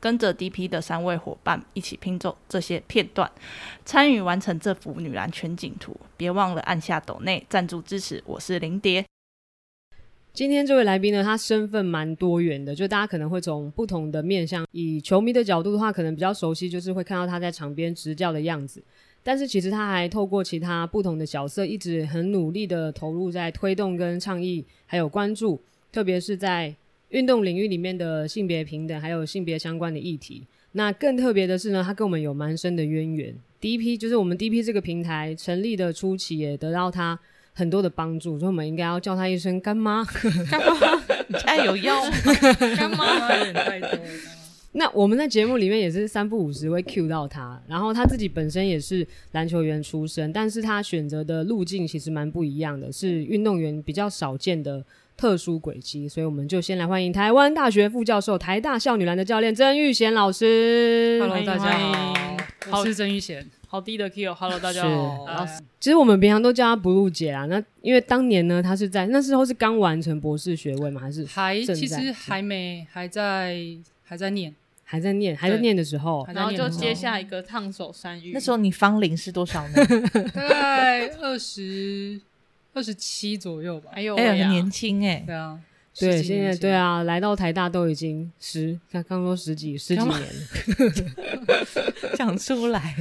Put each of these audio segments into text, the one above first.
跟着 DP 的三位伙伴一起拼凑这些片段，参与完成这幅女篮全景图。别忘了按下抖内赞助支持。我是林蝶。今天这位来宾呢，他身份蛮多元的，就大家可能会从不同的面向，以球迷的角度的话，可能比较熟悉，就是会看到他在场边执教的样子。但是其实他还透过其他不同的角色，一直很努力的投入在推动跟倡议，还有关注，特别是在运动领域里面的性别平等，还有性别相关的议题。那更特别的是呢，他跟我们有蛮深的渊源。第一批就是我们第一批这个平台成立的初期，也得到他很多的帮助，所以我们应该要叫他一声干妈。干妈？你现在有药吗？干妈有点太多了。那我们在节目里面也是三不五时会 cue 到他，然后他自己本身也是篮球员出身，但是他选择的路径其实蛮不一样的，是运动员比较少见的特殊轨迹，所以我们就先来欢迎台湾大学副教授、台大少女篮的教练曾玉贤老师。Hello，大家好，我是曾玉贤。好低的 Q，Hello，大家是好。哎其实我们平常都叫她 Blue 姐啊，那因为当年呢，她是在那时候是刚完成博士学位嘛，还是还其实还没，还在还在念，还在念还在念的时候然后就接下一个烫手山芋。那时候你芳龄是多少呢？大概二十二十七左右吧。还有哎呀，年轻哎。对啊，对，现在对啊，来到台大都已经十，刚刚说十几十几年了。讲出来，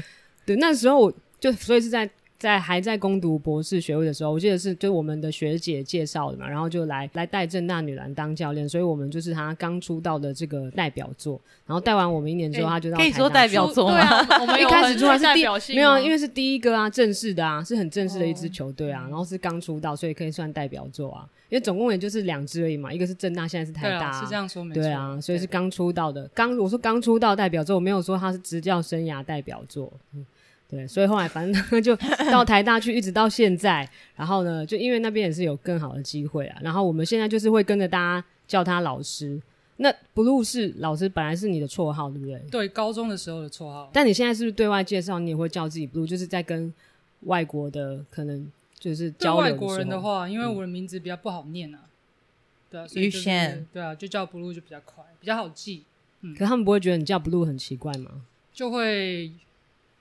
对，那时候我就所以是在在还在攻读博士学位的时候，我记得是就我们的学姐介绍的嘛，然后就来来带正大女篮当教练，所以我们就是她刚出道的这个代表作，然后带完我们一年之后，哎他就到可以说代表作对啊，我们 一开始出来是第代表性没有啊，因为是第一个啊，正式的啊，是很正式的一支哦球队啊，然后是刚出道，所以可以算代表作啊。因为总共也就是两支而已嘛，一个是正大，现在是台大、啊，是这样说没错。对啊，所以是刚出道的，刚我说刚出道代表作，我没有说他是执教生涯代表作。嗯，对，所以后来反正他就到台大去，一直到现在。然后呢，就因为那边也是有更好的机会啊。然后我们现在就是会跟着大家叫他老师。那 blue 是老师，本来是你的绰号，对不对？对高中的时候的绰号。但你现在是不是对外介绍，你也会叫自己 blue，就是在跟外国的可能就是对交流外国人的，话，因为我的名字比较不好念啊，对啊，所以就对啊，就叫 blue 就比较快，比较好记，嗯可他们不会觉得你叫 blue 很奇怪吗？就会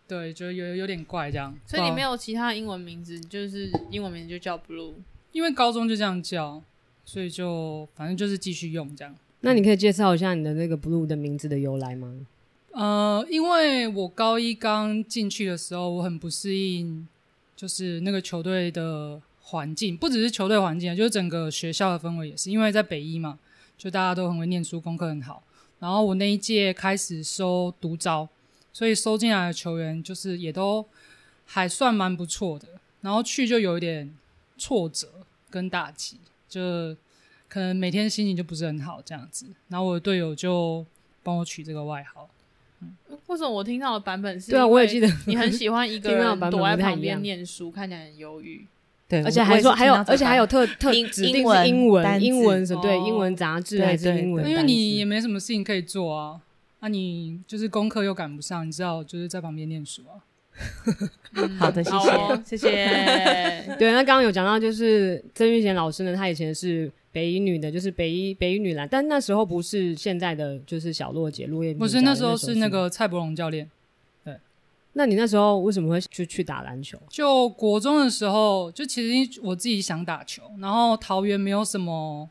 对，就有有点怪这样。所以你没有，其他英文名字，就是英文名字就叫 Blue。因为高中就这样叫，所以就反正就是继续用这样。那你可以介绍一下你的那个 blue 的名字的由来吗？呃，因为我高一刚进去的时候，我很不适应，就是那个球队的环境，不只是球队环境啊，就是整个学校的氛围也是。因为在北一嘛，就大家都很会念书，功课很好。然后我那一届开始收独招，所以收进来的球员就是也都还算蛮不错的。然后去就有一点挫折跟打击，就可能每天心情就不是很好这样子。然后我的队友就帮我取这个外号。为什么我听到的版本是？对啊，我也记得 你很喜欢一个人躲在旁边念书，看起来很忧郁。对，而且还说还有，而且还有特特指定是英文英文单字英文是对哦英文杂志对还是英文单词？为你也没什么事情可以做啊，啊，你就是功课又赶不上，你知道，就是在旁边念书啊。好的，谢谢。谢谢。对，那刚刚有讲到，就是曾玉贤老师呢，他以前是北一女的，就是北一北一女篮，但那时候不是现在的就是小洛姐陆叶不是那时候是那吗。个蔡伯龙教练，对那你那时候为什么会去去打篮球？就国中的时候，就其实我自己想打球，然后桃园没有什么，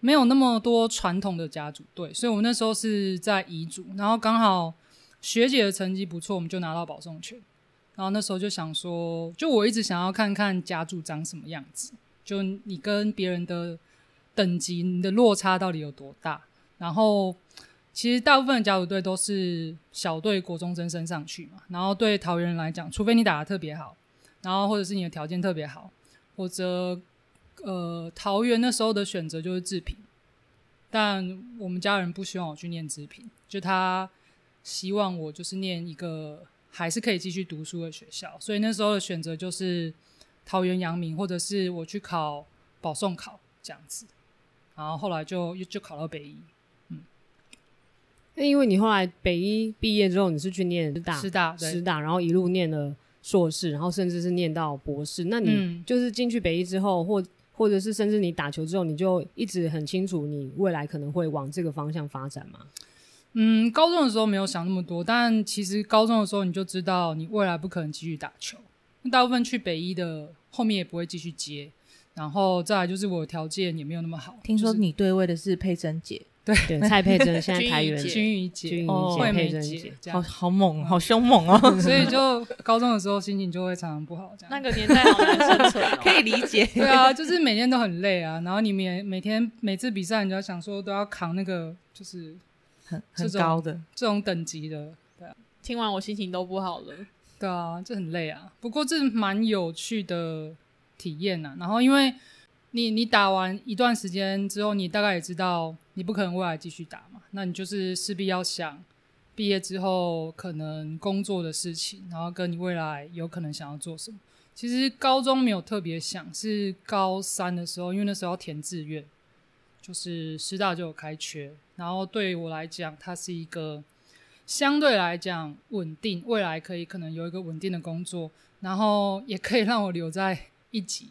没有那么多传统的家族队，所以我们那时候是在乙组，然后刚好学姐的成绩不错，我们就拿到保送权。然后那时候就想说，就我一直想要看看家族长什么样子，就你跟别人的等级，你的落差到底有多大。然后其实大部分的甲组队都是小队国中生升上去嘛，然后对桃园人来讲，除非你打得特别好，然后或者是你的条件特别好，或者呃桃园那时候的选择就是制品，但我们家人不希望我去念制品，就他希望我就是念一个还是可以继续读书的学校，所以那时候的选择就是桃园阳明，或者是我去考保送考这样子。然后后来就就考到北医那因为你后来北医毕业之后，你是去念师大，师大，对师大，然后一路念了硕士，然后甚至是念到博士。那你嗯就是进去北医之后，或或者是甚至你打球之后，你就一直很清楚你未来可能会往这个方向发展吗？嗯，高中的时候没有想那么多，但其实高中的时候你就知道你未来不可能继续打球。那大部分去北一的后面也不会继续接，然后再来就是我的条件也没有那么好。听说你对位的是佩珍姐，对，蔡佩珍现在 台元君怡姐君怡姐、君怡哦姐、惠佩珍姐好，好猛，好凶猛哦，所以就高中的时候心情就会常常不好，这样。那个年代好难生存、哦，可以理解。对啊，就是每天都很累啊，然后你每每天每次比赛，你就要想说都要扛那个就是很很高的，这种等级的，对啊听完我心情都不好了。对啊，这很累啊。不过这蛮有趣的体验呐、然后因为你你打完一段时间之后，你大概也知道你不可能未来继续打嘛，那你就是势必要想毕业之后可能工作的事情，然后跟你未来有可能想要做什么。其实高中没有特别想，是高三的时候，因为那时候要填志愿，就是师大就有开缺，然后对我来讲，它是一个相对来讲稳定，未来可以可能有一个稳定的工作，然后也可以让我留在一级。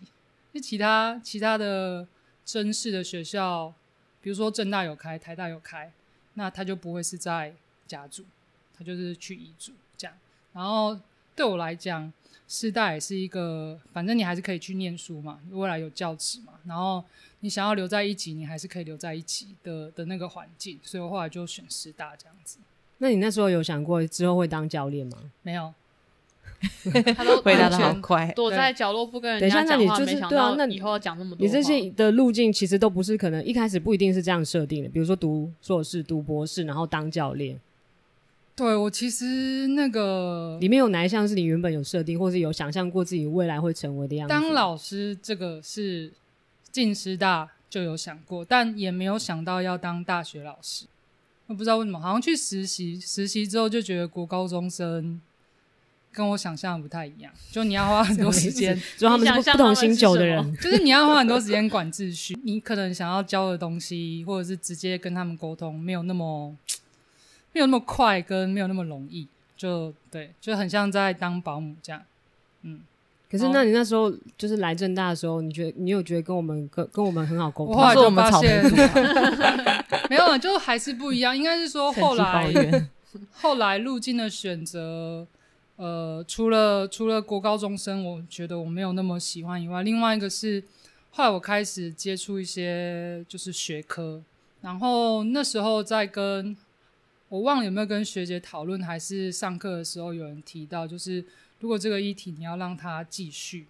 因为其他其他的真式的学校，比如说正大有开，台大有开，那他就不会是在甲组，他就是去乙组这样。然后对我来讲，师大也是一个，反正你还是可以去念书嘛，未来有教职嘛，然后你想要留在一级，你还是可以留在一级的的那个环境，所以我后来就选师大这样子。那你那时候有想过之后会当教练吗？没有，他都回答的完全好快。躲在角落不跟人等一下家讲话，那你就是没想对啊那你到以后要讲那么多。你这些的路径其实都不是可能一开始不一定是这样设定的，比如说读硕士、读博士，然后当教练，对我其实那个里面有哪一项是你原本有设定，或是有想象过自己未来会成为的样子？当老师这个是进师大就有想过，但也没有想到要当大学老师。我不知道为什么，好像去实习，实习之后就觉得国高中生跟我想象的不太一样，就你要花很多时间，所以他们是不不同星球的人，就是你要花很多时间管秩序，你可能想要教的东西，或者是直接跟他们沟通，没有那么没有那么快，跟没有那么容易，就对，就很像在当保姆这样。嗯，可是那你那时候就是来正大的时候，你觉得你有觉得跟我们跟跟我们很好沟通吗？我后来就是我们草莓发现 没有，就还是不一样。应该是说 后来，后来路径的选择，呃，除了除了国高中生，我觉得我没有那么喜欢以外，另外一个是后来我开始接触一些就是学科，然后那时候在跟我忘了有没有跟学姐讨论，还是上课的时候有人提到，就是如果这个议题你要让它继续，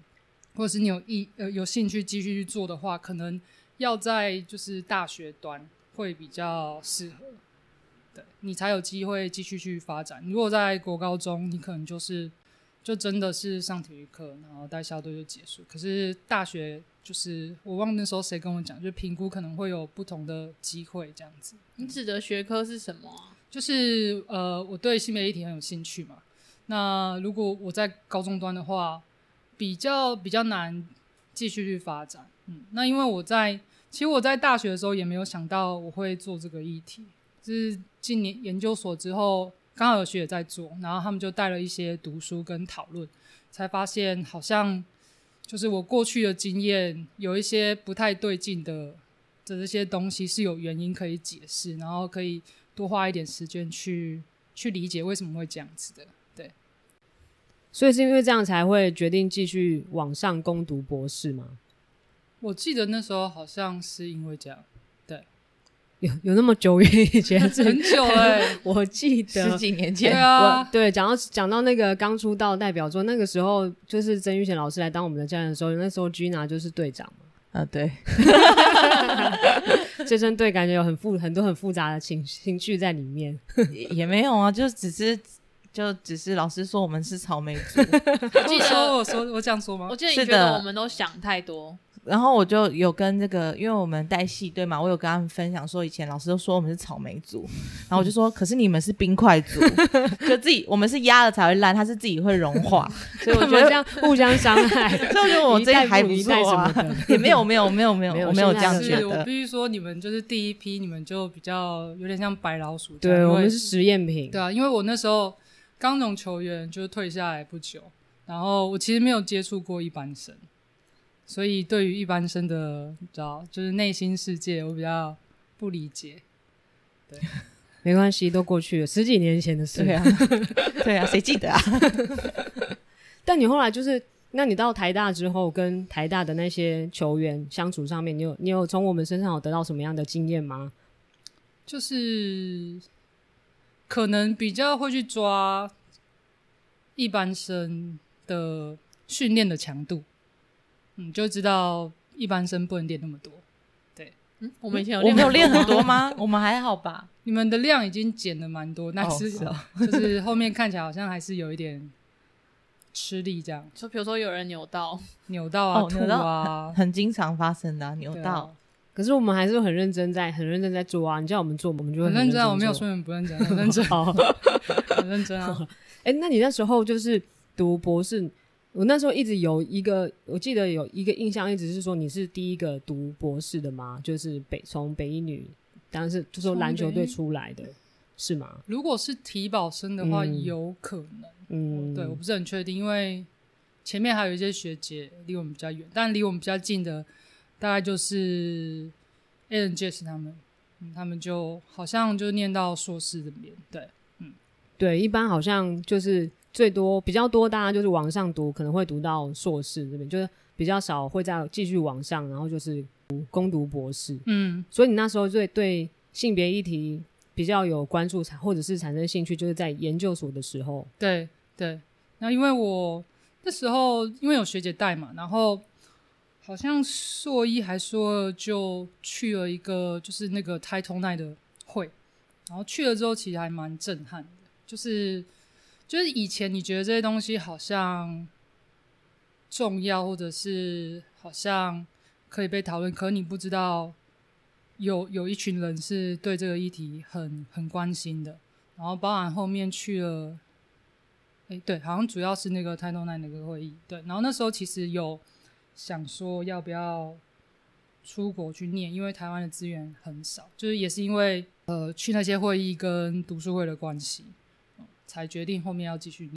或者是你有意呃有兴趣继续去做的话，可能要在就是大学端会比较适合。对你才有机会继续去发展。如果在国高中，你可能就是就真的是上体育课，然后带校队就结束。可是大学就是我忘了那时候谁跟我讲，就评估可能会有不同的机会这样子。你指的学科是什么啊？就是呃，我对性别议题很有兴趣嘛。那如果我在高中端的话，比较比较难继续去发展。嗯，那因为我在其实我在大学的时候也没有想到我会做这个议题，就是进年研究所之后，刚好有学姐在做，然后他们就带了一些读书跟讨论，才发现好像就是我过去的经验有一些不太对劲的的这些东西是有原因可以解释，然后可以多花一点时间去去理解为什么会这样子的。对，所以是因为这样才会决定继续往上攻读博士吗？我记得那时候好像是因为这样，有有那么久远以前？很久哎、我记得。十几年前，我啊，对讲到讲到那个刚出道代表作，那个时候就是曾玉贤老师来当我们的教练的时候，那时候 Gina 就是队长嘛。啊，对，这针对感觉有很复很多很复杂的情情绪在里面。也也没有啊，就只是就只是老师说我们是草莓族，我记得，我说我这样说吗？我？记得你觉得我们都想太多，然后我就有跟这个，因为我们带戏队嘛，我有跟他们分享说，以前老师都说我们是草莓族，然后我就说，可是你们是冰块族，就自己我们是压了才会烂，它是自己会融化，所以我觉得这样互相伤害，所以我觉得我这个还不错啊什么，也没有没有没有没有没有我没有这样觉得，是我必须说，你们就是第一批，你们就比较有点像白老鼠。对，我们是实验品。对啊，因为我那时候刚从球员就是退下来不久，然后我其实没有接触过一般生，所以对于一般生的，你知道，就是内心世界，我比较不理解。对 没关系，都过去了，十几年前的事。对啊 对啊，谁记得啊？但你后来就是，那你到台大之后，跟台大的那些球员相处上面，你有你有从我们身上有得到什么样的经验吗？就是可能比较会去抓一般生的训练的强度，嗯，就知道一般生不能练那么多。对嗯，我们以前有我们有练很多多吗？我们还好吧？你们的量已经减了蛮多，但是,、哦是哦就是后面看起来好像还是有一点吃力，这样就比如说有人扭到，扭到啊、哦，吐啊，很经常发生的啊扭到，可是我们还是很认真在，很认真在做啊。你叫我们做，我们就很认真啊，我没有做说你们不认真，很认真，好，很认真啊。哎、那你那时候就是读博士，我那时候一直有一个，我记得有一个印象，一直是说你是第一个读博士的吗？就是北从北一女，当然是就说篮球队出来的，是吗？如果是体保生的话，嗯有可能。嗯，对，我不是很确定，因为前面还有一些学姐离我们比较远，但离我们比较近的大概就是 Alan Jess 他们，嗯，他们就好像就念到硕士这边，对，嗯对，一般好像就是最多比较多，大家就是往上读，可能会读到硕士这边，就是比较少会再继续往上，然后就是读攻读博士。嗯，所以你那时候对对性别议题比较有关注，或者是产生兴趣，就是在研究所的时候。对对。那因为我那时候因为有学姐带嘛，然后好像硕一还硕二就去了一个就是那个 Title night 的会，然后去了之后其实还蛮震撼的，就是就是以前你觉得这些东西好像重要，或者是好像可以被讨论，可你不知道有有一群人是对这个议题很很关心的，然后包含后面去了。哎，对，好像主要是那个 Title Nine 那个会议，对，然后那时候其实有想说要不要出国去念，因为台湾的资源很少，就是也是因为呃去那些会议跟读书会的关系，才决定后面要继续。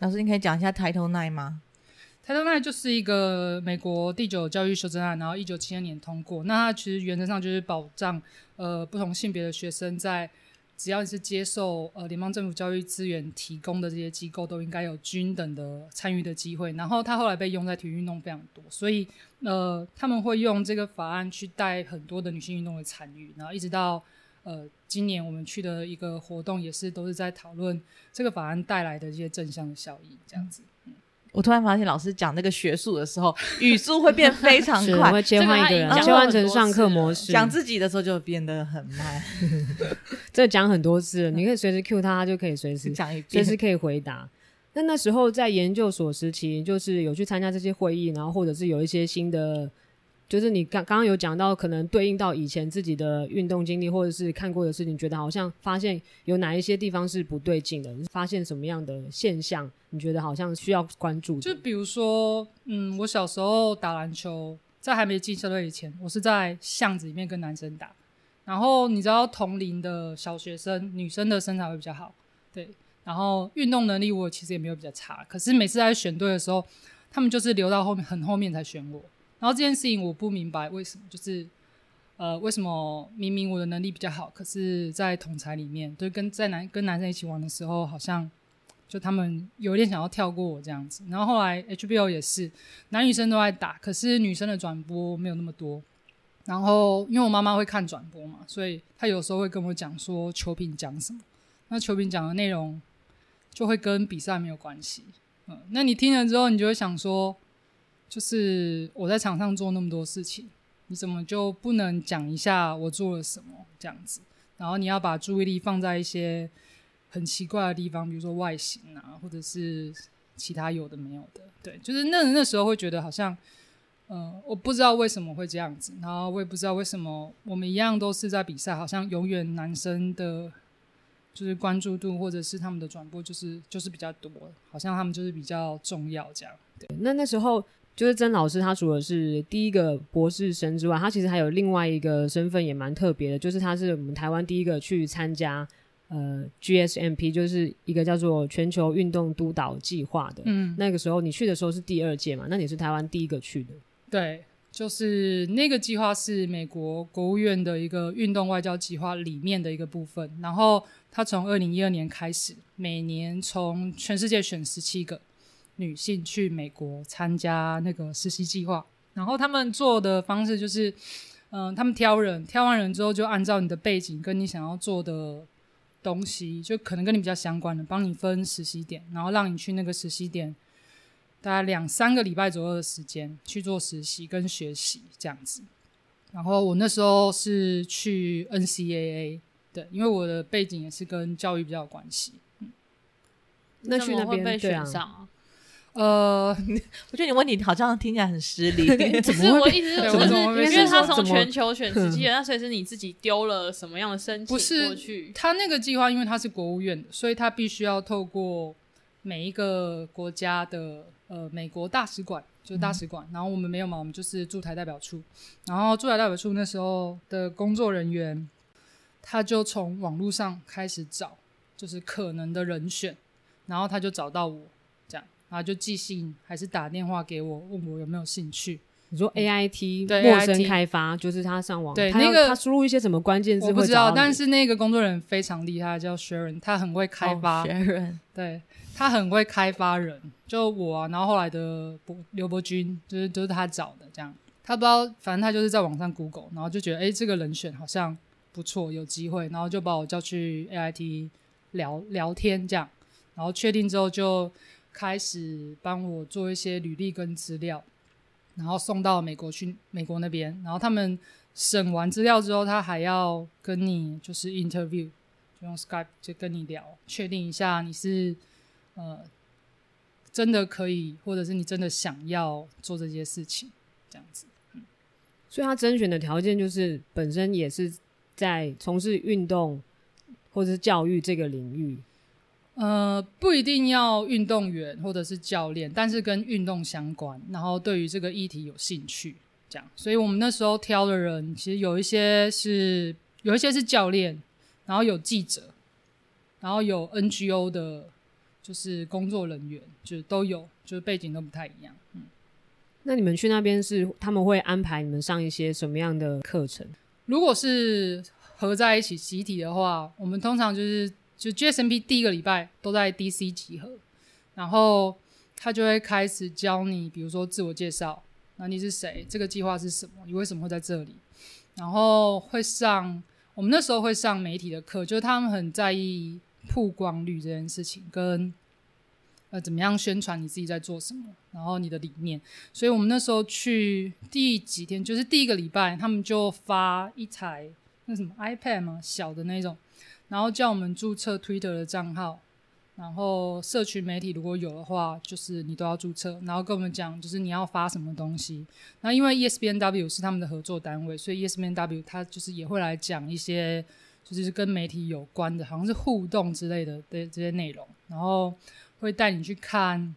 老师，你可以讲一下 Title Nine 吗？Title Nine 就是一个美国第九教育修正案，然后一九七二年通过。那它其实原则上就是保障呃不同性别的学生在只要你是接受呃联邦政府教育资源提供的这些机构，都应该有均等的参与的机会。然后它后来被用在体育运动非常多，所以呃他们会用这个法案去带很多的女性运动的参与，然后一直到呃今年我们去的一个活动，也是都是在讨论这个法案带来的一些正向的效益，这样子。我突然发现老师讲那个学术的时候，语速会变非常快，是会切换一个人切换成上课模式。讲自己的时候就变得很慢，这讲很多次了，你可以随时 Q 他，他就可以随时 讲一遍。随时可以回答。那那时候在研究所时期，就是有去参加这些会议，然后或者是有一些新的，就是你刚刚刚有讲到，可能对应到以前自己的运动经历，或者是看过的事情，觉得好像发现有哪一些地方是不对劲的，发现什么样的现象，你觉得好像需要关注？就比如说，嗯，我小时候打篮球，在还没进校队以前，我是在巷子里面跟男生打。然后你知道，同龄的小学生，女生的身材会比较好，对。然后运动能力我其实也没有比较差，可是每次在选队的时候，他们就是留到后面很后面才选我。然后这件事情我不明白为什么，就是呃，为什么明明我的能力比较好，可是在统裁里面，对，跟在男跟男生一起玩的时候，好像就他们有点想要跳过我这样子。然后后来 HBO 也是男女生都在打，可是女生的转播没有那么多。然后因为我妈妈会看转播嘛，所以她有时候会跟我讲说球评讲什么，那球评讲的内容就会跟比赛没有关系。嗯，那你听了之后，你就会想说，就是我在场上做那么多事情，你怎么就不能讲一下我做了什么这样子？然后你要把注意力放在一些很奇怪的地方，比如说外形啊，或者是其他有的没有的。对，就是那那时候会觉得好像，呃，我不知道为什么会这样子，然后我也不知道为什么我们一样都是在比赛，好像永远男生的，就是关注度或者是他们的转播就是就是比较多，好像他们就是比较重要这样。对那那时候就是曾老师，他除了是第一个博士生之外，他其实还有另外一个身份也蛮特别的，就是他是我们台湾第一个去参加呃 GSMP，就是一个叫做全球运动督导计划的。嗯，那个时候你去的时候是第二届嘛？那你是台湾第一个去的。对，就是那个计划是美国国务院的一个运动外交计划里面的一个部分。然后他从二零一二年开始，每年从全世界选十七个女性去美国参加那个实习计划。然后他们做的方式就是，嗯、他们挑人，挑完人之后就按照你的背景跟你想要做的东西，就可能跟你比较相关的，帮你分实习点，然后让你去那个实习点。大概两三个礼拜左右的时间去做实习跟学习这样子。然后我那时候是去 NCAA，对，因为我的背景也是跟教育比较有关系。那去那边对啊选，上啊？呃，我觉得你问题好像听起来很失礼。不是我意思是，是因为他从全球选十七人，那所以是你自己丢了什么样的申请不是过去？他那个计划，因为他是国务院的，所以他必须要透过每一个国家的呃美国大使馆，就是大使馆。然后我们没有嘛，我们就是驻台代表处。然后驻台代表处那时候的工作人员，他就从网络上开始找，就是可能的人选，然后他就找到我，然后就寄信还是打电话给我，问我有没有兴趣。你说 AIT 对陌生 AIT 开发，就是他上网，对那个他输入一些什么关键字我不知道，但是那个工作人员非常厉害，叫 Sharon，他很会开发。人对他很会开发人，就我啊，然后后来的博刘伯君，就是都、是他找的这样。他不知道，反正他就是在网上 Google，然后就觉得哎、诶这个人选好像不错，有机会，然后就把我叫去 AIT 聊聊天这样，然后确定之后就开始帮我做一些履历跟资料，然后送到美国去美国那边，然后他们审完资料之后，他还要跟你就是 interview，就用 Skype 就跟你聊，确定一下你是呃真的可以，或者是你真的想要做这些事情，这样子。所以他甄选的条件就是本身也是在从事运动或者是教育这个领域。呃，不一定要运动员或者是教练，但是跟运动相关，然后对于这个议题有兴趣，这样。所以我们那时候挑的人，其实有一些是有一些是教练，然后有记者，然后有 NGO 的，就是工作人员，就是都有，就是背景都不太一样。嗯，那你们去那边是他们会安排你们上一些什么样的课程？如果是合在一起集体的话，我们通常就是就 GSMP 第一个礼拜都在 DC 集合，然后他就会开始教你，比如说自我介绍，那你是谁，这个计划是什么，你为什么会在这里，然后会上我们那时候会上媒体的课，就是他们很在意曝光率这件事情，跟呃怎么样宣传你自己在做什么，然后你的理念。所以我们那时候去第几天，就是第一个礼拜，他们就发一台那什么 iPad 嘛，小的那种，然后叫我们注册 Twitter 的账号，然后社群媒体如果有的话，就是你都要注册，然后跟我们讲，就是你要发什么东西。那因为 ESPNW 是他们的合作单位，所以 ESPNW 它就是也会来讲一些就是跟媒体有关的，好像是互动之类的的这些内容，然后会带你去看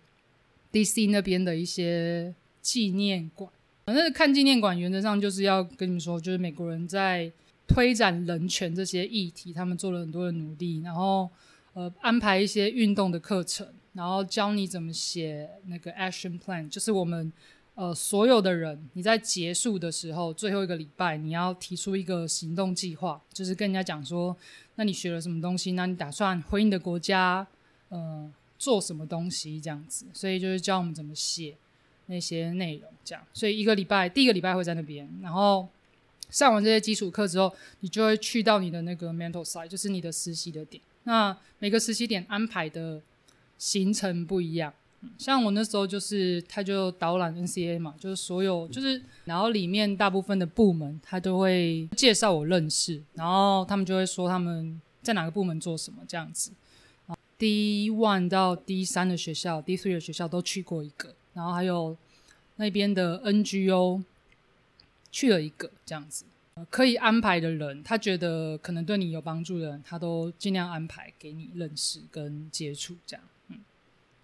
DC 那边的一些纪念馆。反正看纪念馆，原则上就是要跟你们说，就是美国人在推展人权这些议题，他们做了很多的努力，然后呃安排一些运动的课程，然后教你怎么写那个 action plan，就是我们呃所有的人，你在结束的时候最后一个礼拜，你要提出一个行动计划，就是跟人家讲说，那你学了什么东西，那你打算回你的国家呃做什么东西这样子，所以就是教我们怎么写那些内容，这样。所以一个礼拜，第一个礼拜会在那边，然后上完这些基础课之后，你就会去到你的那个 mental side，就是你的实习的点。那每个实习点安排的行程不一样。像我那时候就是，他就导览 NCA 嘛，就是所有就是，然后里面大部分的部门他都会介绍我认识，然后他们就会说他们在哪个部门做什么这样子。D one 到 D 三的学校，D three 的学校都去过一个，然后还有那边的 NGO 去了一个这样子。呃可以安排的人，他觉得可能对你有帮助的人，他都尽量安排给你认识跟接触，这样。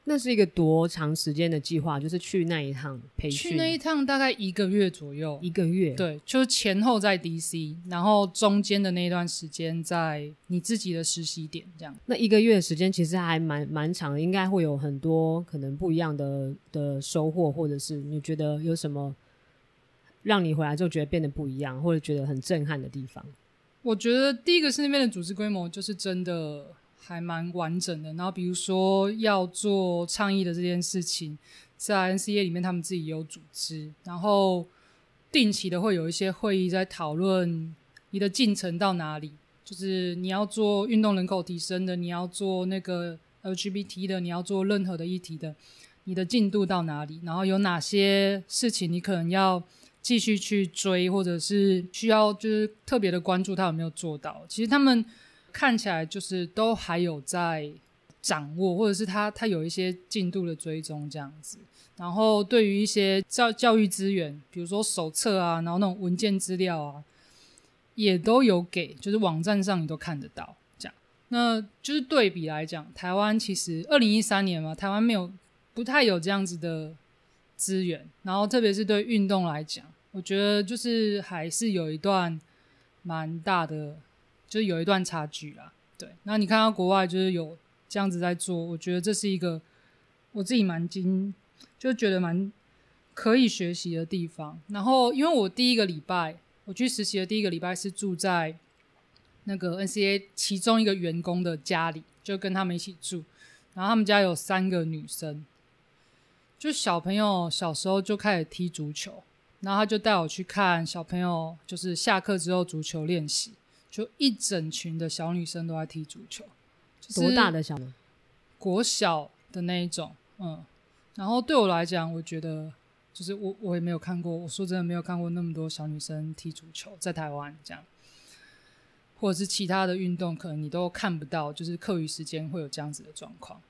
那是一个多长时间的计划？就是去那一趟培训，去那一趟大概一个月左右，一个月，，对，就是前后在 DC，然后中间的那一段时间在你自己的实习点，这样。那一个月的时间其实还蛮蛮长的，应该会有很多可能不一样的的收获，或者是你觉得有什么让你回来就觉得变得不一样，或者觉得很震撼的地方？我觉得第一个是那边的组织规模就是真的还蛮完整的，然后比如说要做倡议的这件事情，在 NCA 里面他们自己也有组织，然后定期的会有一些会议在讨论你的进程到哪里，就是你要做运动人口提升的，你要做那个 LGBT 的，你要做任何的议题的，你的进度到哪里，然后有哪些事情你可能要。继续去追，或者是需要就是特别的关注他有没有做到。其实他们看起来就是都还有在掌握，或者是他他有一些进度的追踪这样子。然后对于一些教教育资源，比如说手册啊，然后那种文件资料啊，也都有给，就是网站上你都看得到。这样，那就是对比来讲，台湾其实二零一三年嘛，台湾没有不太有这样子的资源，然后特别是对运动来讲，我觉得就是还是有一段蛮大的，就是有一段差距啦。对，那你看到国外就是有这样子在做，我觉得这是一个我自己蛮惊，就觉得蛮可以学习的地方。然后，因为我第一个礼拜我去实习的第一个礼拜是住在那个 NCA 其中一个员工的家里，就跟他们一起住。然后他们家有三个女生，就小朋友小时候就开始踢足球，然后他就带我去看小朋友，就是下课之后足球练习，就一整群的小女生都在踢足球，就是多大的小呢？国小的那一种，嗯。然后对我来讲，我觉得就是我我也没有看过，我说真的没有看过那么多小女生踢足球，在台湾这样，或者是其他的运动，可能你都看不到，就是课余时间会有这样子的状况。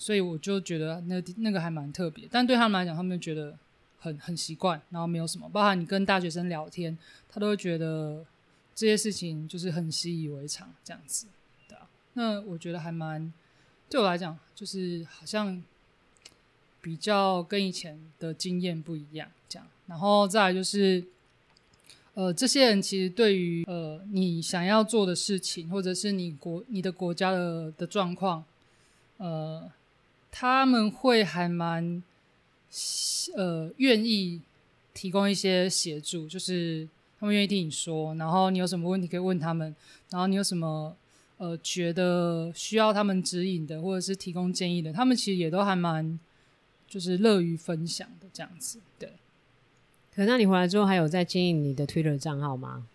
所以我就觉得那那个还蛮特别，但对他们来讲，他们觉得很很习惯，然后没有什么，包含你跟大学生聊天，他都会觉得这些事情就是很习以为常这样子，对啊。那我觉得还蛮对我来讲，就是好像比较跟以前的经验不一样，这样。然后再来就是，呃，这些人其实对于呃你想要做的事情，或者是你国你的国家的的状况，呃，他们会还蛮呃愿意提供一些协助，就是他们愿意听你说，然后你有什么问题可以问他们，然后你有什么呃觉得需要他们指引的，或者是提供建议的，他们其实也都还蛮就是乐于分享的这样子。对，可那你回来之后还有在经营你的 Twitter 账号吗？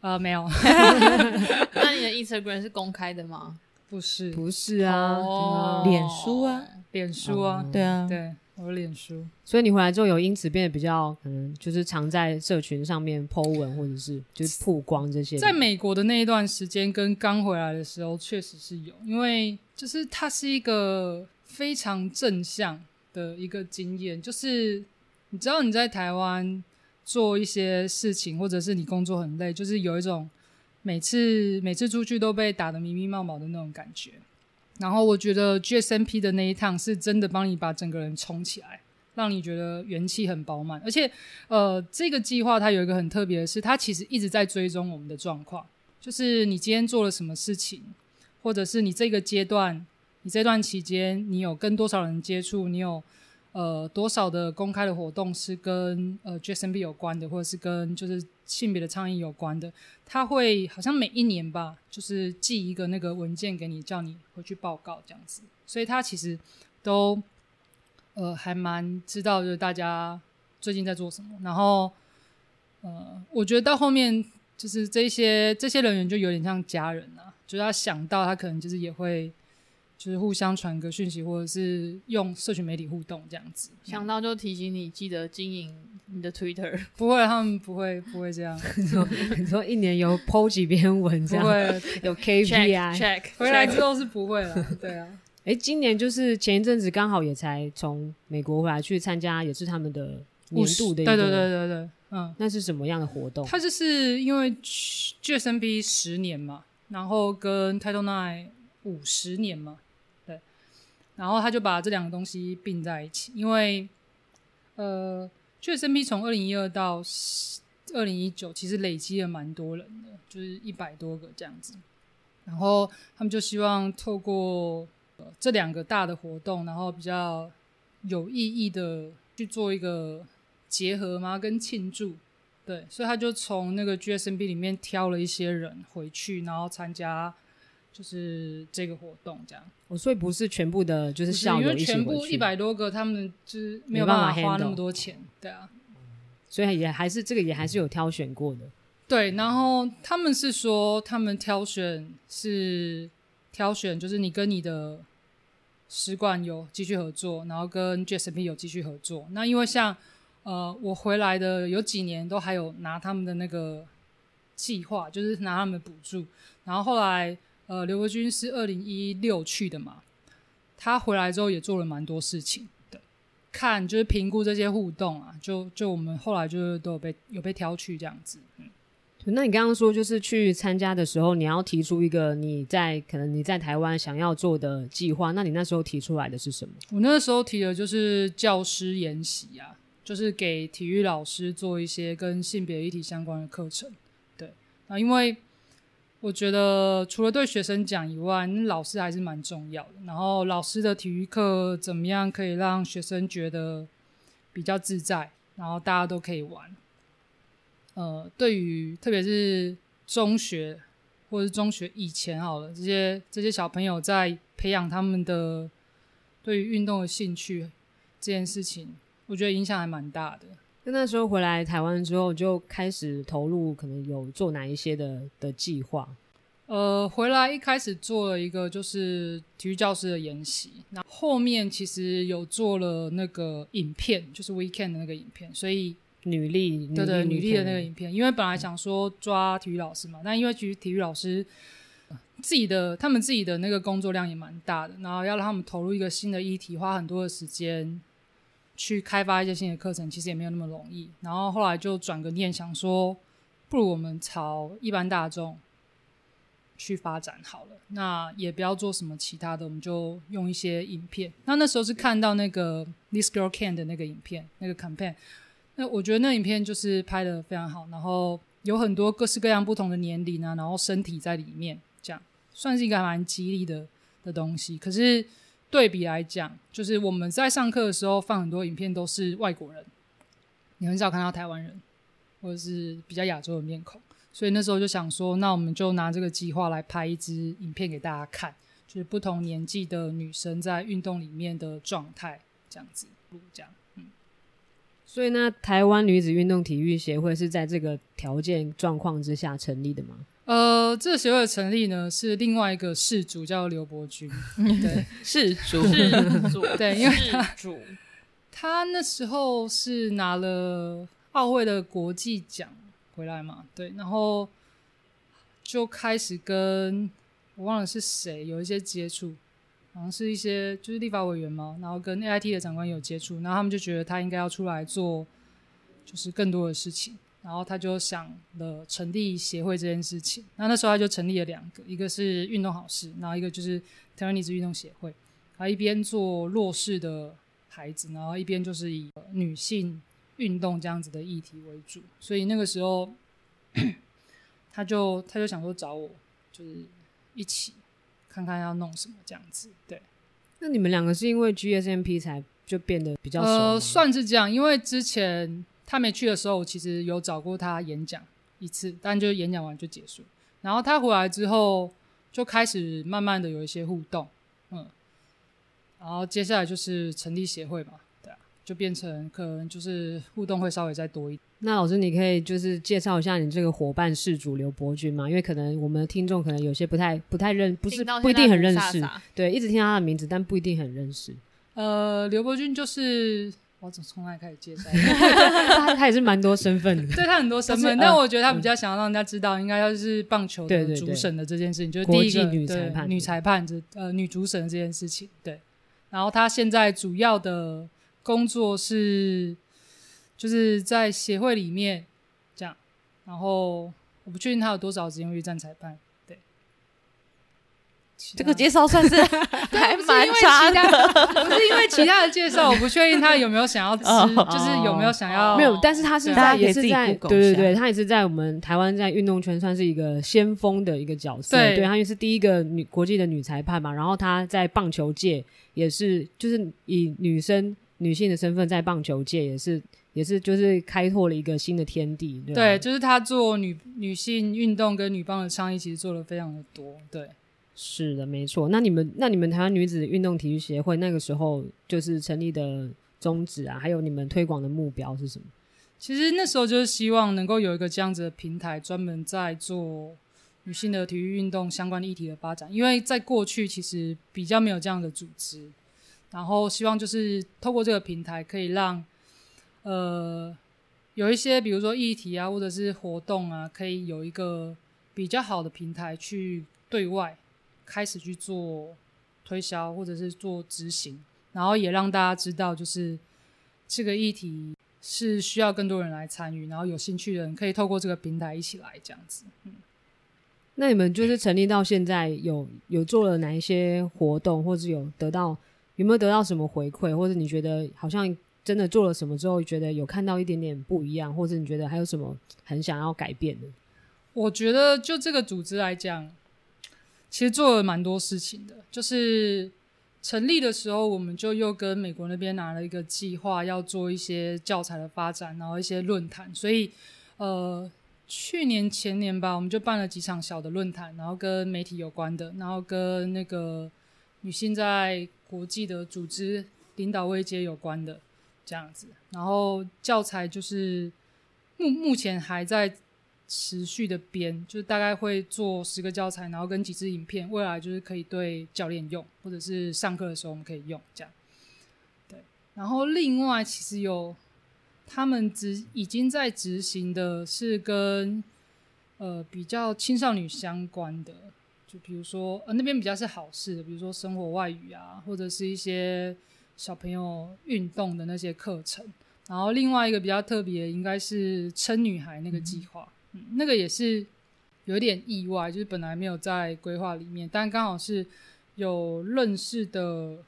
呃，没有，那你的 Instagram 是公开的吗？不是不是啊，哦书啊脸书啊，对啊，对，我的脸书。所以你回来之后有因此变得比较可能就是常在社群上面 Po 文，或者是就是曝光这些。在美国的那一段时间跟刚回来的时候，确实是有，因为就是它是一个非常正向的一个经验，就是你知道你在台湾做一些事情，或者是你工作很累，就是有一种每次每次出去都被打的迷迷冒冒的那种感觉。然后我觉得 GSMP 的那一趟是真的帮你把整个人冲起来，让你觉得元气很饱满。而且，呃，这个计划它有一个很特别的是，它其实一直在追踪我们的状况，就是你今天做了什么事情，或者是你这个阶段，你这段期间你有跟多少人接触，你有呃多少的公开的活动是跟呃 GSMP 有关的，或者是跟就是性别的倡议有关的，他会好像每一年吧，就是寄一个那个文件给你，叫你回去报告这样子。所以他其实都呃还蛮知道，就是大家最近在做什么。然后呃，我觉得到后面就是这些这些人员就有点像家人啊，就是他想到他可能就是也会就是互相传个讯息，或者是用社群媒体互动这样子。想到就提醒你，记得经营你的 Twitter。不会，他们不会不会这样，你说一年有 Po 几篇文这样，不会。有 KPI。check 回来之后是不会了，对啊。哎，今年就是前一阵子刚好也才从美国回来去参加，也是他们的年度的一个，对对对对对，嗯，那是什么样的活动？它就是因为 GSMB 十年嘛，然后跟 Title Nine 五十年嘛，对，然后他就把这两个东西并在一起，因为呃，GSMB 从二零一二到二零一九，其实累积了蛮多人的，就是一百多个这样子，然后他们就希望透过、呃、这两个大的活动，然后比较有意义的去做一个结合吗？跟庆祝。对，所以他就从那个 GSMB 里面挑了一些人回去，然后参加就是这个活动，这样。哦，所以不是全部的，就是因为全部一百多个，他们就是没有办法花那么多钱，对啊。所以也还是这个也还是有挑选过的。对，然后他们是说，他们挑选是挑选，就是你跟你的使馆有继续合作，然后跟 GSP 有继续合作。那因为像呃，我回来的有几年都还有拿他们的那个计划，就是拿他们的补助。然后后来呃，刘国军是二零一六去的嘛，他回来之后也做了蛮多事情。的，看就是评估这些互动啊，就就我们后来就是都有被有被挑去这样子。嗯那你刚刚说，就是去参加的时候，你要提出一个你在可能你在台湾想要做的计划，那你那时候提出来的是什么？我那个时候提的就是教师研习啊，就是给体育老师做一些跟性别议题相关的课程。对，啊，因为我觉得除了对学生讲以外，老师还是蛮重要的。然后老师的体育课怎么样可以让学生觉得比较自在，然后大家都可以玩。呃，对于特别是中学或者是中学以前好了，这些这些小朋友在培养他们的对于运动的兴趣这件事情，我觉得影响还蛮大的。那那时候回来台湾之后，就开始投入，可能有做哪一些的的计划？呃，回来一开始做了一个就是体育教师的研习，那后面其实有做了那个影片，就是 weekend 的那个影片，所以女力，对对，女力的那个影影片，因为本来想说抓体育老师嘛，但因为其实体育老师呃自己的他们自己的那个工作量也蛮大的，然后要让他们投入一个新的议题，花很多的时间去开发一些新的课程，其实也没有那么容易。然后后来就转个念，想说不如我们朝一般大众去发展好了，那也不要做什么其他的，我们就用一些影片。那那时候是看到那个 This Girl Can 的那个影片，那个 campaign。那我觉得那影片就是拍的非常好，然后有很多各式各样不同的年龄啊，然后身体在里面，这样算是一个还蛮激励的的东西。可是对比来讲，就是我们在上课的时候放很多影片都是外国人，你很少看到台湾人或者是比较亚洲的面孔，所以那时候就想说，那我们就拿这个计划来拍一支影片给大家看，就是不同年纪的女生在运动里面的状态，这样子，这样。嗯所以呢，台湾女子运动体育协会是在这个条件状况之下成立的吗？呃，这个协会的成立呢，是另外一个事主叫刘伯君，对。是主是主，对，因为他主，他那时候是拿了奥会的国际奖回来嘛，对，然后就开始跟我忘了是谁有一些接触，好像是一些就是立法委员嘛，然后跟 AIT 的长官有接触，然后他们就觉得他应该要出来做就是更多的事情，然后他就想了成立协会这件事情。那那时候他就成立了两个，一个是运动好事，然后一个就是台湾女子运动协会。他一边做弱势的孩子，然后一边就是以呃女性运动这样子的议题为主。所以那个时候，他就他就想说找我，就是一起看看要弄什么这样子。对，那你们两个是因为 GSMP 才就变得比较熟吗？呃，算是这样，因为之前他没去的时候，我其实有找过他演讲一次，但就演讲完就结束。然后他回来之后，就开始慢慢的有一些互动，嗯，然后接下来就是成立协会嘛，对啊，就变成可能就是互动会稍微再多一点。那老师，你可以就是介绍一下你这个伙伴事主刘伯君吗？因为可能我们的听众可能有些不太不太认，不是不一定很认识对，一直听到他的名字，但不一定很认识。呃，刘伯君就是我从从哪里开始介绍？他 他也是蛮多身份的，对他很多身份，但我觉得他比较想要让人家知道，应该要是棒球的主审的这件事情，就是第一个女裁判女裁判这呃女主审的这件事情。对，然后他现在主要的工作是就是在协会里面这样，然后我不确定他有多少职业越战裁判，对。其他这个介绍算是还 不是蛮因为差的。其他，不是因为其他的介绍，我不确定他有没有想要吃，哦 就是有没有想要没有，但是他是对在大家可以自己也是在对对对，他也是在我们台湾在运动圈算是一个先锋的一个角色。对对，他也是第一个女国际的女裁判嘛，然后他在棒球界也是就是以女生女性的身份在棒球界也是也是就是开拓了一个新的天地。对就是他做女女性运动跟女棒的倡议，其实做的非常的多。对，是的，没错。那你们那你们台湾女子运动体育协会那个时候就是成立的宗旨啊，还有你们推广的目标是什么？其实那时候就是希望能够有一个这样子的平台，专门在做女性的体育运动相关的议题的发展，因为在过去其实比较没有这样的组织，然后希望就是透过这个平台，可以让呃有一些比如说议题啊，或者是活动啊，可以有一个比较好的平台去对外开始去做推销，或者是做执行，然后也让大家知道就是这个议题。是需要更多人来参与，然后有兴趣的人可以透过这个平台一起来这样子。嗯那你们就是成立到现在有有做了哪一些活动，或者有得到有没有得到什么回馈，或者你觉得好像真的做了什么之后，觉得有看到一点点不一样，或者你觉得还有什么很想要改变的？我觉得就这个组织来讲，其实做了蛮多事情的。就是成立的时候，我们就又跟美国那边拿了一个计划，要做一些教材的发展，然后一些论坛。所以，呃，去年前年吧，我们就办了几场小的论坛，然后跟媒体有关的，然后跟那个女性在国际的组织领导位阶有关的这样子。然后教材就是目目前还在持续的编，就是大概会做十个教材，然后跟几支影片，未来就是可以对教练用，或者是上课的时候我们可以用这样。对，然后另外其实有他们执已经在执行的是跟呃比较青少年相关的，就比如说呃那边比较是好事的，比如说生活外语啊，或者是一些小朋友运动的那些课程。然后另外一个比较特别，应该是撑女孩那个计划。那个也是有点意外，就是本来没有在规划里面，但刚好是有认识的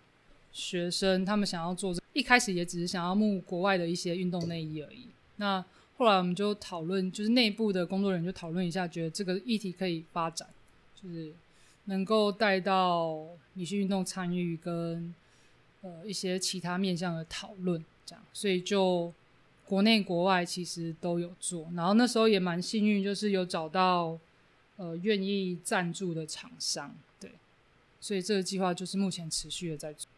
学生，他们想要做，一开始也只是想要募国外的一些运动内衣而已。那后来我们就讨论，就是内部的工作人员就讨论一下，觉得这个议题可以发展，就是能够带到女性运动参与跟呃一些其他面向的讨论，这样，所以就。国内国外其实都有做，然后那时候也蛮幸运，就是有找到呃愿意赞助的厂商，对，所以这个计划就是目前持续的在做。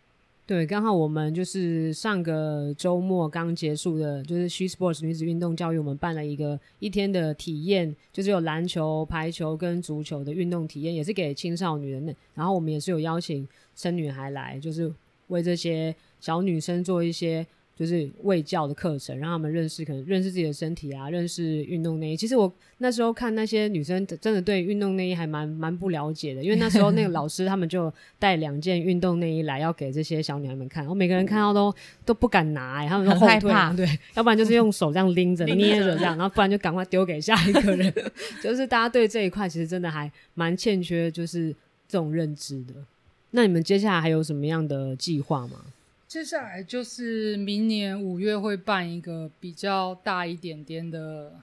对，刚好我们就是上个周末刚结束的，就是 She Sports 女子运动教育，我们办了一个一天的体验，就是有篮球、排球跟足球的运动体验，也是给青少年的。然后我们也是有邀请生女孩来，就是为这些小女生做一些。就是卫教的课程，让他们认识可能认识自己的身体啊，认识运动内衣。其实我那时候看那些女生，真的对运动内衣还蛮蛮不了解的，因为那时候那个老师他们就带两件运动内衣来，要给这些小女孩们看，然后每个人看到都都不敢拿、欸，他们都很后退，对，要不然就是用手这样、拎着捏着这样，然后不然就赶快丢给下一个人。就是大家对这一块其实真的还蛮欠缺，就是这种认知的。那你们接下来还有什么样的计划吗？接下来就是明年五月会办一个比较大一点点的，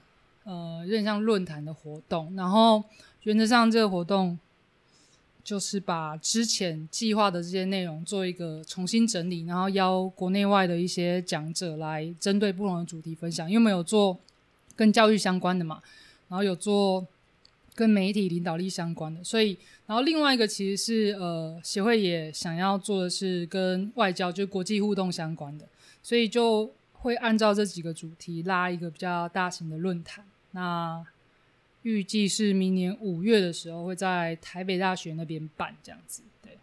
呃，有点像论坛的活动。然后原则上这个活动就是把之前计划的这些内容做一个重新整理，然后邀国内外的一些讲者来针对不同的主题分享。因为我们有做跟教育相关的嘛，然后有做跟媒体领导力相关的，所以。然后另外一个其实是呃协会也想要做的是跟外交就是国际互动相关的，所以就会按照这几个主题拉一个比较大型的论坛。那预计是明年五月的时候会在台北大学那边办这样子。对，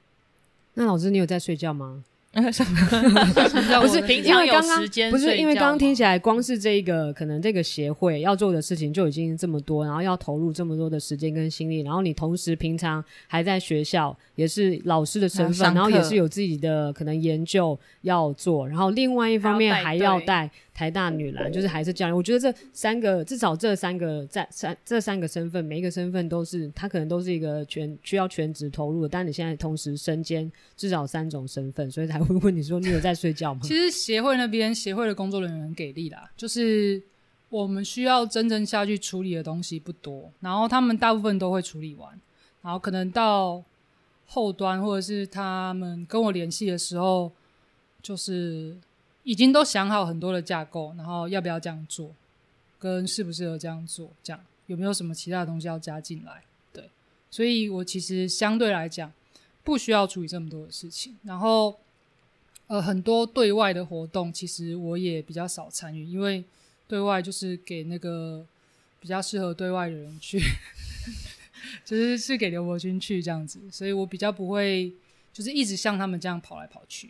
那老师你有在睡觉吗？不不是，平常有因为刚刚时间不是因为刚刚听起来，光是这个可能这个协会要做的事情就已经这么多，然后要投入这么多的时间跟心力，然后你同时平常还在学校也是老师的身份，然后也是有自己的可能研究要做，然后另外一方面还要带台大女篮，就是还是教练。我觉得这三个至少这三个在三这三个身份，每一个身份都是他可能都是一个全需要全职投入的，但你现在同时身兼至少三种身份，所以才会问你说你有在睡觉吗？其实协会那边协会的工作人员很给力啦，就是我们需要真正下去处理的东西不多，然后他们大部分都会处理完，然后可能到后端或者是他们跟我联系的时候，就是已经都想好很多的架构，然后要不要这样做，跟适不适合这样做，这样有没有什么其他的东西要加进来？对，所以我其实相对来讲不需要处理这么多的事情，然后。呃，很多对外的活动，其实我也比较少参与，因为对外就是给那个比较适合对外的人去，就是是给刘伯君去这样子，所以我比较不会就是一直像他们这样跑来跑去。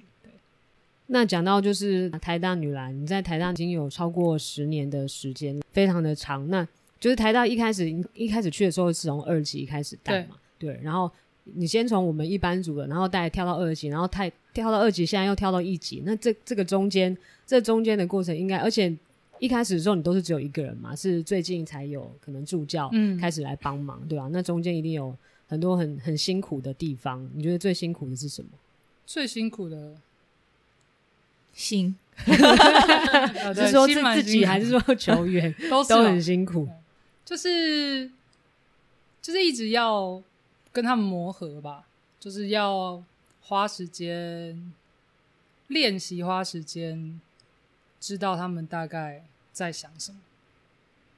对，那讲到就是台大女篮，你在台大已经有超过十年的时间，非常的长。那就是台大一开始一开始去的时候是从二级开始带嘛，对，然后你先从我们一班组的，然后带跳到二级，然后太。跳到二级，现在又跳到一级，那这这个中间，这中间的过程应该，而且一开始的时候你都是只有一个人嘛，是最近才有可能助教开始来帮忙，对吧？那中间一定有很多很很辛苦的地方，你觉得最辛苦的是什么？最辛苦的心，是说自自己还是说 球员都都很辛苦？就是就是一直要跟他们磨合吧，就是要。花时间练习，花时间知道他们大概在想什么，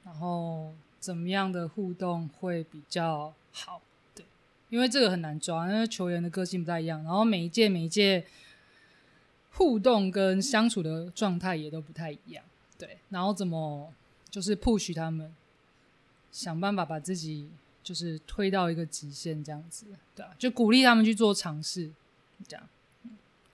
然后怎么样的互动会比较好？对，因为这个很难抓，因为球员的个性不太一样，然后每一届每一届互动跟相处的状态也都不太一样。对，然后怎么就是 push 他们，想办法把自己就是推到一个极限，这样子，对啊，就鼓励他们去做尝试。这样，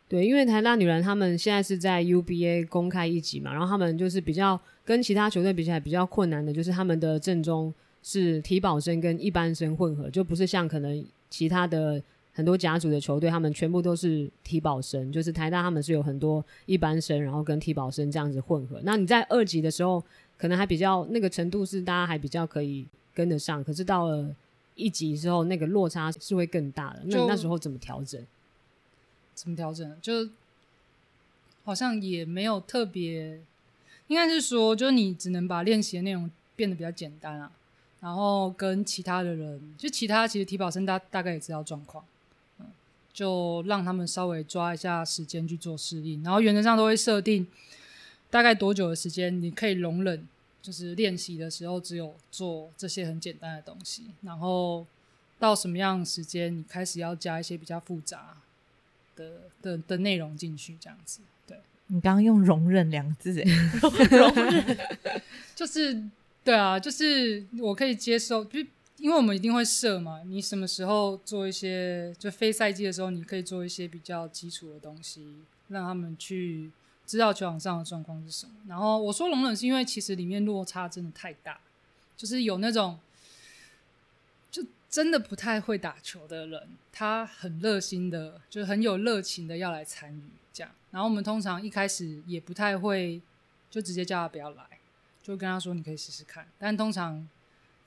对，因为台大女篮他们现在是在 UBA 公开一级嘛，然后他们就是比较跟其他球队比起来比较困难的，就是他们的阵中是体保生跟一般生混合，就不是像可能其他的很多甲组的球队，他们全部都是体保生，就是台大他们是有很多一般生，然后跟体保生这样子混合。那你在二级的时候，可能还比较那个程度是大家还比较可以跟得上，可是到了一级之后，那个落差是会更大的。那那时候怎么调整？怎么调整？就好像也没有特别，应该是说，就是你只能把练习的内容变得比较简单啊，然后跟其他的人，就其他其实体保生大大概也知道状况，嗯，就让他们稍微抓一下时间去做适应，然后原则上都会设定大概多久的时间你可以容忍，就是练习的时候只有做这些很简单的东西，然后到什么样时间你开始要加一些比较复杂。的的的内容进去，这样子，对。你刚刚用“容忍”两个字，容忍。就是对啊，就是我可以接受，就因为我们一定会设嘛，你什么时候做一些，就非赛季的时候，你可以做一些比较基础的东西，让他们去知道球场上的状况是什么。然后我说容忍，是因为其实里面落差真的太大，就是有那种就。真的不太会打球的人，他很热心的，就很有热情的要来参与这样。然后我们通常一开始也不太会，就直接叫他不要来，就跟他说你可以试试看。但通常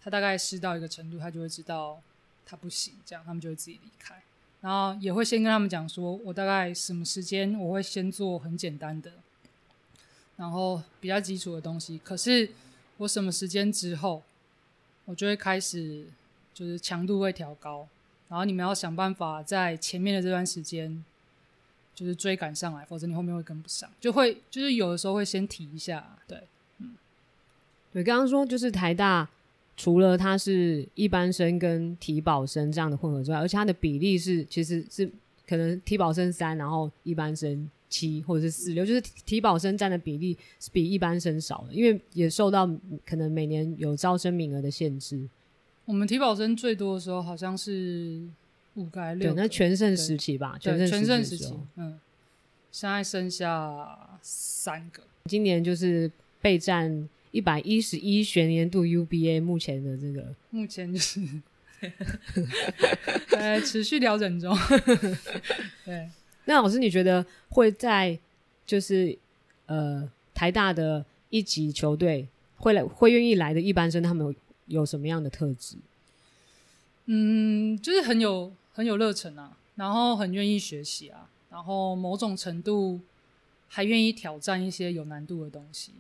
他大概试到一个程度，他就会知道他不行，这样他们就会自己离开。然后也会先跟他们讲说，我大概什么时间我会先做很简单的，然后比较基础的东西。可是我什么时间之后，我就会开始。就是强度会调高，然后你们要想办法在前面的这段时间，就是追赶上来，否则你后面会跟不上。就会就是有的时候会先提一下，对，嗯，对，刚刚说就是台大除了它是一般生跟体保生这样的混合之外，而且它的比例是其实是可能体保生三，然后一般生七或者是四六，就是体保生占的比例是比一般生少的，因为也受到可能每年有招生名额的限制。我们体保生最多的时候好像是五个六，对，那全盛时期吧，全盛时期，嗯，现在剩下三个。今年就是备战一百一十一学年度 UBA，目前的这个，目前就是呃持续调整中。对，那老师你觉得会在就是呃台大的一级球队会来会愿意来的一般生，他们有有什么样的特质？嗯，就是很有很有热忱啊，然后很愿意学习啊，然后某种程度还愿意挑战一些有难度的东西。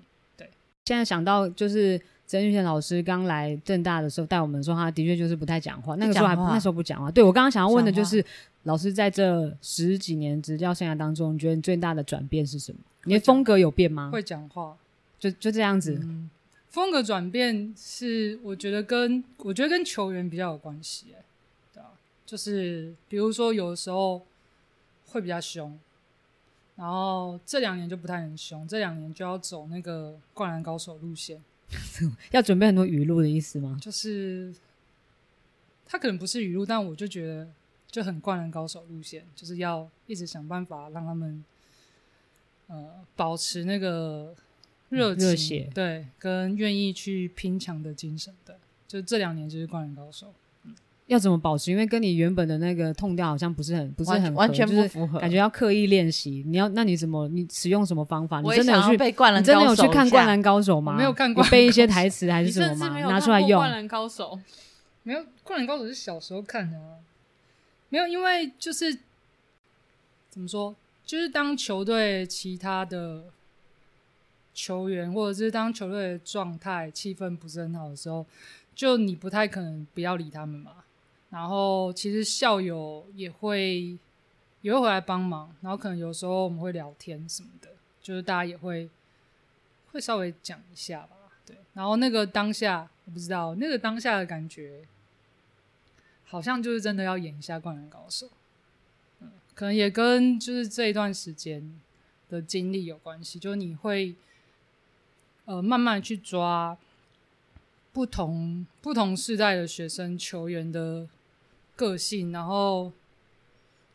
现在想到就是曾玉贤老师刚来正大的时候带我们说，他的确就是不太讲话，那个时候还那时候不讲话。对我刚刚想要问的就是，老师在这十几年执教生涯当中，你觉得你最大的转变是什么？你的风格有变吗？会讲话，就就这样子。嗯，风格转变是我觉得跟我觉得跟球员比较有关系、欸，对啊，就是比如说有的时候会比较凶，然后这两年就不太能凶，这两年就要走那个灌篮高手路线，要准备很多语录的意思吗？就是他可能不是语录，但我就觉得就很灌篮高手路线，就是要一直想办法让他们呃保持那个热情，对，跟愿意去拼抢的精神的。就这两年就是灌篮高手，要怎么保持？因为跟你原本的那个痛调好像不是很不是很完全就是不符合，感觉要刻意练习。你要那你怎么你使用什么方法？你真的有去被灌篮你真的有去看灌篮高手吗？我没有看你灌篮背一些台词还是什么吗？拿出来用灌。篮高手，没有灌篮高手是小时候看的啊，没有，因为就是怎么说，就是当球队其他的球员，或者是当球队的状态气氛不是很好的时候，就你不太可能不要理他们嘛。然后其实校友也会也会回来帮忙，然后可能有时候我们会聊天什么的，就是大家也会会稍微讲一下吧。对，然后那个当下我不知道，那个当下的感觉，好像就是真的要演一下《灌篮高手》，嗯，可能也跟就是这一段时间的经历有关系，就是你会呃慢慢去抓不同不同世代的学生球员的个性，然后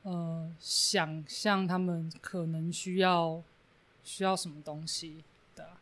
呃想象他们可能需要需要什么东西的啊。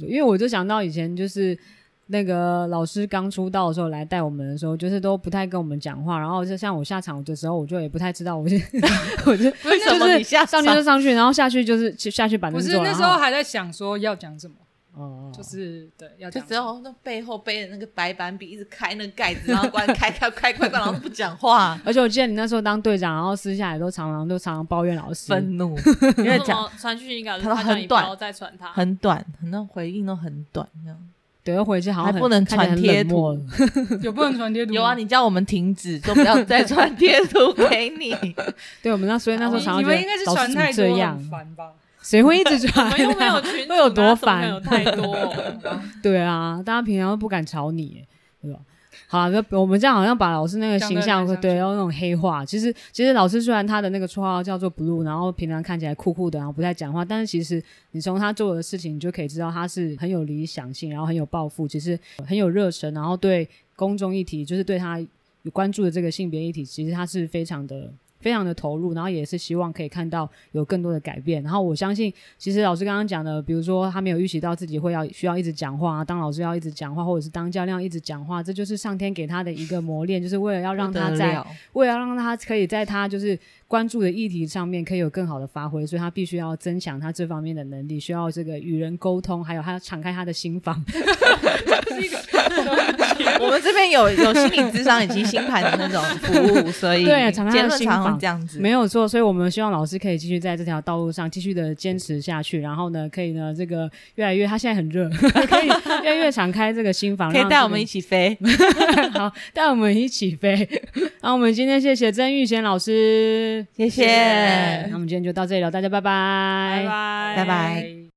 因为我就想到以前就是那个老师刚出道的时候来带我们的时候，就是都不太跟我们讲话，然后就像我下场的时候，我就也不太知道我是 我就为什么就是你下上去就上去，然后下去就是去下去板不是凳坐，然后那时候还在想说要讲什么，哦，就是对要就。只有那背后背的那个白板笔一直开那个盖子，然后关开开开快关，然后不讲话，而且我记得你那时候当队长，然后私下也都常常都常常抱怨老师，愤怒，因为讲传讯息稿，他都很短再传他，很短，很多回应都很短，这样。对，要回去好像还不能传贴图 有不能传贴图？有啊，你叫我们停止，都不要再传贴图给你。对，我们那所以那时候常常觉得你们应该是老师怎么传太多，这样很，烦吧？谁会一直我传们又没有啊？群组，会有多烦有太多，对啊，大家平常都不敢吵你，对吧？好啊，那我们这样好像把老师那个形象对，然后那种黑化。其实，其实老师虽然他的那个绰号叫做 Blue，然后平常看起来酷酷的，然后不太讲话，但是其实你从他做的事情，你就可以知道他是很有理想性，然后很有抱负，其实很有热忱，然后对公众议题，就是对他有关注的这个性别议题，其实他是非常的。非常的投入，然后也是希望可以看到有更多的改变。然后我相信，其实老师刚刚讲的，比如说他没有预习到自己会要需要一直讲话，当老师要一直讲话，或者是当教练要一直讲话，这就是上天给他的一个磨练，就是为了要让他在为了让他可以在他就是关注的议题上面可以有更好的发挥，所以他必须要增强他这方面的能力，需要这个与人沟通，还有他要敞开他的心房。我们这边有有心理智商以及星盘的那种服务，所以对常常心论常常房这样子。没有错，所以我们希望老师可以继续在这条道路上继续的坚持下去，然后呢，可以呢这个越来越，他现在很热，可以越来越敞开这个心房，可以 带我们一起飞，好，带我们一起飞。然后我们今天谢谢曾玉贤老师，谢谢。那我们今天就到这里了，大家拜拜，拜拜拜拜拜